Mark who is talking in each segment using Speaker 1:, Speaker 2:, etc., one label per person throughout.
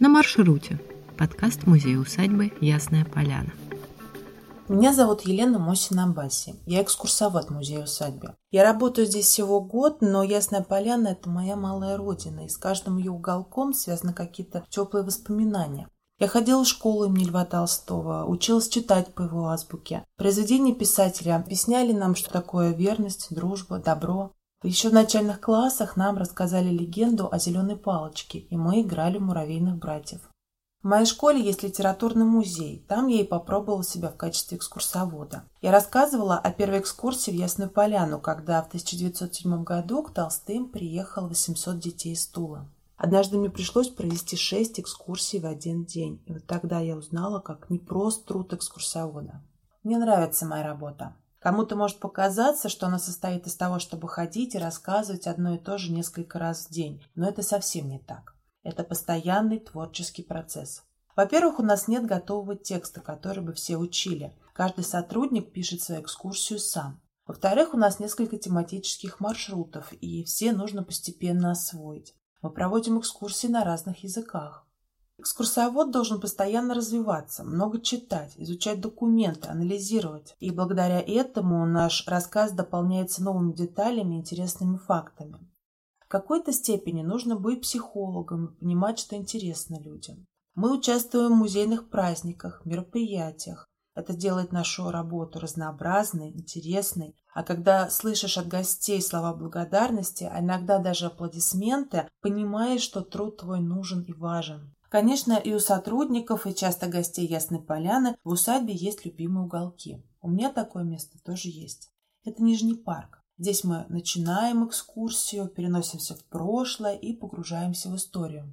Speaker 1: На маршруте. Подкаст музея-усадьбы «Ясная поляна».
Speaker 2: Меня зовут Елена Мосина-Баси. Я экскурсовод музея-усадьбы. Я работаю здесь всего год, но Ясная Поляна – это моя малая родина, и с каждым ее уголком связаны какие-то теплые воспоминания. Я ходила в школу имени Льва Толстого, училась читать по его азбуке. Произведения писателя объясняли нам, что такое верность, дружба, добро. Еще в начальных классах нам рассказали легенду о зеленой палочке, и мы играли муравейных братьев. В моей школе есть литературный музей. Там я и попробовала себя в качестве экскурсовода. Я рассказывала о первой экскурсии в Ясную Поляну, когда в 1907 году к Толстым приехало 800 детей из Тула. Однажды мне пришлось провести шесть экскурсий в один день. И вот тогда я узнала, как непрост труд экскурсовода. Мне нравится моя работа. Кому-то может показаться, что она состоит из того, чтобы ходить и рассказывать одно и то же несколько раз в день, но это совсем не так. Это постоянный творческий процесс. Во-первых, у нас нет готового текста, который бы все учили. Каждый сотрудник пишет свою экскурсию сам. Во-вторых, у нас несколько тематических маршрутов, и все нужно постепенно освоить. Мы проводим экскурсии на разных языках. Экскурсовод должен постоянно развиваться, много читать, изучать документы, анализировать. И благодаря этому наш рассказ дополняется новыми деталями и интересными фактами. В какой-то степени нужно быть психологом понимать, что интересно людям. Мы участвуем в музейных праздниках, мероприятиях. Это делает нашу работу разнообразной, интересной. А когда слышишь от гостей слова благодарности, а иногда даже аплодисменты, понимаешь, что труд твой нужен и важен. Конечно, и у сотрудников, и часто гостей Ясной Поляны в усадьбе есть любимые уголки. У меня такое место тоже есть. Это Нижний парк. Здесь мы начинаем экскурсию, переносимся в прошлое и погружаемся в историю.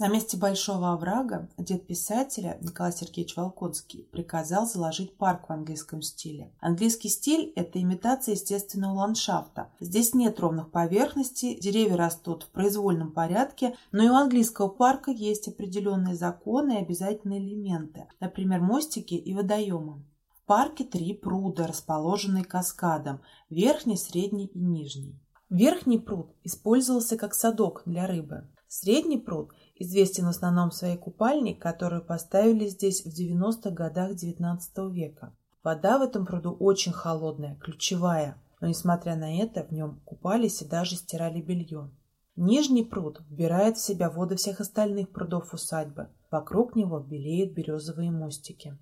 Speaker 2: На месте Большого оврага дед писателя Николай Сергеевич Волконский приказал заложить парк в английском стиле. Английский стиль – это имитация естественного ландшафта. Здесь нет ровных поверхностей, деревья растут в произвольном порядке, но и у английского парка есть определенные законы и обязательные элементы, например, мостики и водоемы. В парке три пруда, расположенные каскадом – верхний, средний и нижний. Верхний пруд использовался как садок для рыбы. Средний пруд известен в основном своей купальней, которую поставили здесь в 90-х годах XIX века. Вода в этом пруду очень холодная, ключевая, но несмотря на это в нем купались и даже стирали белье. Нижний пруд вбирает в себя воды всех остальных прудов усадьбы. Вокруг него белеют березовые мостики.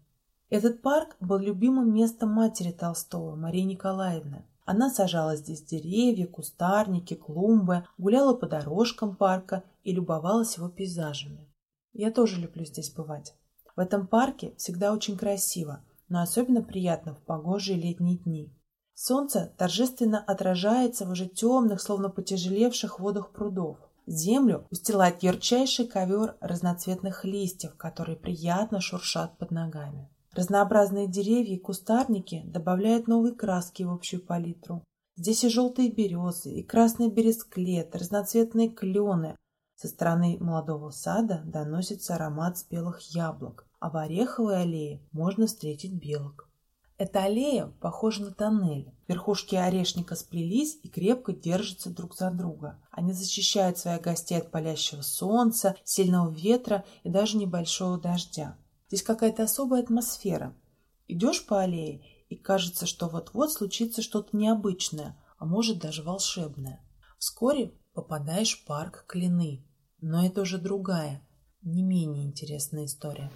Speaker 2: Этот парк был любимым местом матери Толстого, Марии Николаевны. Она сажала здесь деревья, кустарники, клумбы, гуляла по дорожкам парка и любовалась его пейзажами. Я тоже люблю здесь бывать. В этом парке всегда очень красиво, но особенно приятно в погожие летние дни. Солнце торжественно отражается в уже темных, словно потяжелевших водах прудов. Землю устилает ярчайший ковер разноцветных листьев, которые приятно шуршат под ногами. Разнообразные деревья и кустарники добавляют новые краски в общую палитру. Здесь и желтые березы, и красный бересклет, разноцветные клены. Со стороны молодого сада доносится аромат спелых яблок, а в ореховой аллее можно встретить белок. Эта аллея похожа на тоннель. Верхушки орешника сплелись и крепко держатся друг за друга. Они защищают своих гостей от палящего солнца, сильного ветра и даже небольшого дождя. Здесь какая-то особая атмосфера. Идешь по аллее, и кажется, что вот-вот случится что-то необычное, а может даже волшебное. Вскоре попадаешь в парк Клины. Но это уже другая, не менее интересная история.